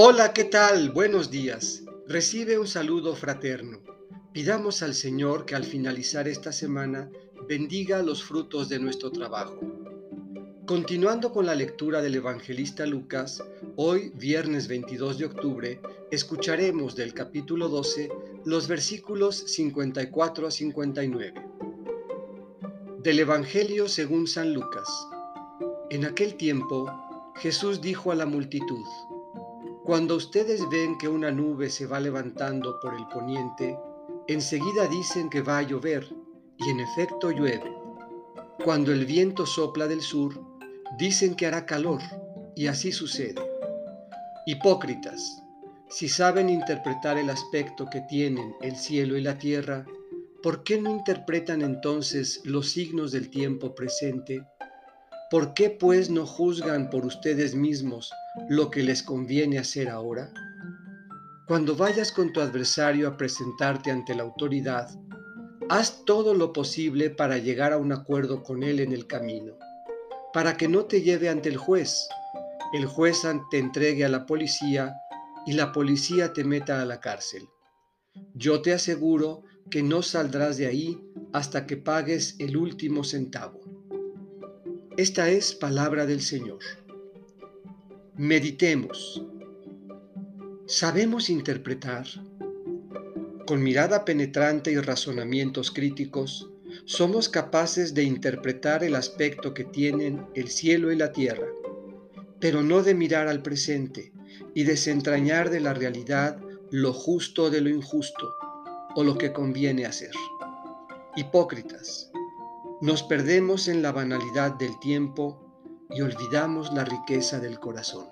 Hola, ¿qué tal? Buenos días. Recibe un saludo fraterno. Pidamos al Señor que al finalizar esta semana bendiga los frutos de nuestro trabajo. Continuando con la lectura del evangelista Lucas, hoy, viernes 22 de octubre, escucharemos del capítulo 12 los versículos 54 a 59. Del Evangelio según San Lucas. En aquel tiempo, Jesús dijo a la multitud, Cuando ustedes ven que una nube se va levantando por el poniente, enseguida dicen que va a llover, y en efecto llueve. Cuando el viento sopla del sur, dicen que hará calor, y así sucede. Hipócritas, si saben interpretar el aspecto que tienen el cielo y la tierra, ¿por qué no interpretan entonces los signos del tiempo presente? ¿Por qué pues no juzgan por ustedes mismos lo que les conviene hacer ahora? Cuando vayas con tu adversario a presentarte ante la autoridad, haz todo lo posible para llegar a un acuerdo con él en el camino, para que no te lleve ante el juez, el juez te entregue a la policía y la policía te meta a la cárcel. Yo te aseguro que no saldrás de ahí hasta que pagues el último centavo. Esta es palabra del Señor. Meditemos. ¿Sabemos interpretar? Con mirada penetrante y razonamientos críticos, somos capaces de interpretar el aspecto que tienen el cielo y la tierra, pero no de mirar al presente y desentrañar de la realidad lo justo de lo injusto o lo que conviene hacer. Hipócritas, nos perdemos en la banalidad del tiempo y olvidamos la riqueza del corazón.